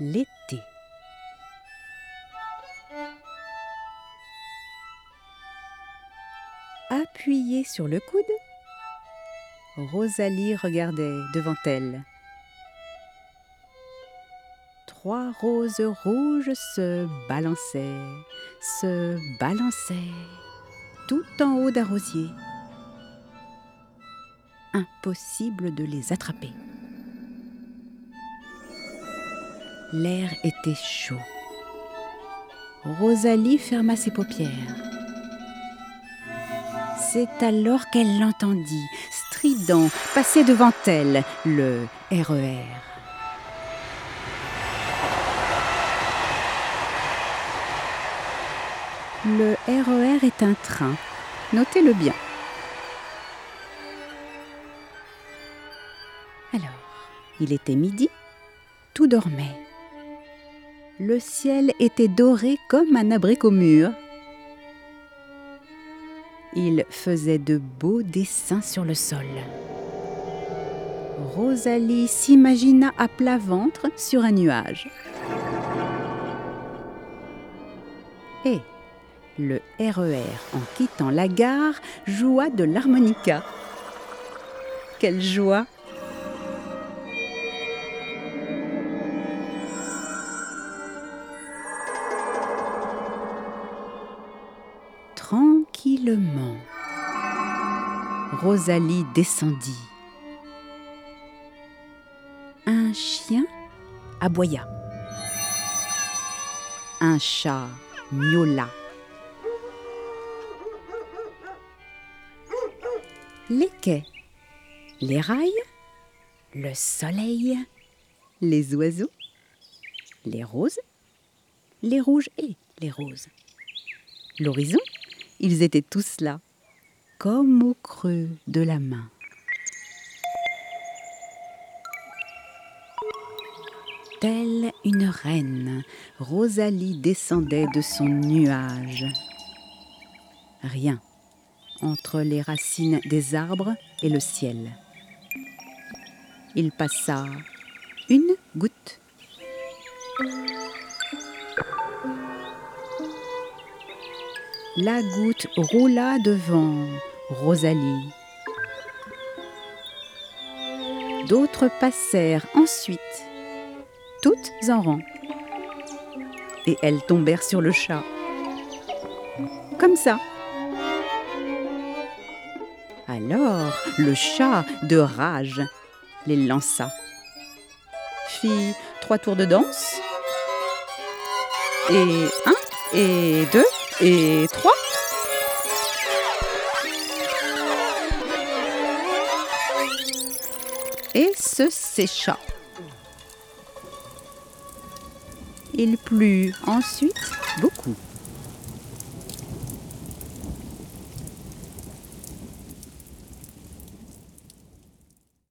l'été. Appuyée sur le coude, Rosalie regardait devant elle. Trois roses rouges se balançaient, se balançaient, tout en haut d'un rosier. Impossible de les attraper. L'air était chaud. Rosalie ferma ses paupières. C'est alors qu'elle l'entendit, strident, passer devant elle, le RER. Le RER est un train, notez-le bien. Alors, il était midi, tout dormait. Le ciel était doré comme un abricot mûr. Il faisait de beaux dessins sur le sol. Rosalie s'imagina à plat ventre sur un nuage. Et le RER, en quittant la gare, joua de l'harmonica. Quelle joie Tranquillement, Rosalie descendit. Un chien aboya. Un chat miaula. Les quais, les rails, le soleil, les oiseaux, les roses, les rouges et les roses. L'horizon, ils étaient tous là, comme au creux de la main. Telle une reine, Rosalie descendait de son nuage. Rien entre les racines des arbres et le ciel. Il passa une goutte. La goutte roula devant Rosalie. D'autres passèrent ensuite, toutes en rang. Et elles tombèrent sur le chat. Comme ça. Alors le chat, de rage, les lança. Fit trois tours de danse. Et un, et deux, et trois. Et se sécha. Il plut ensuite beaucoup.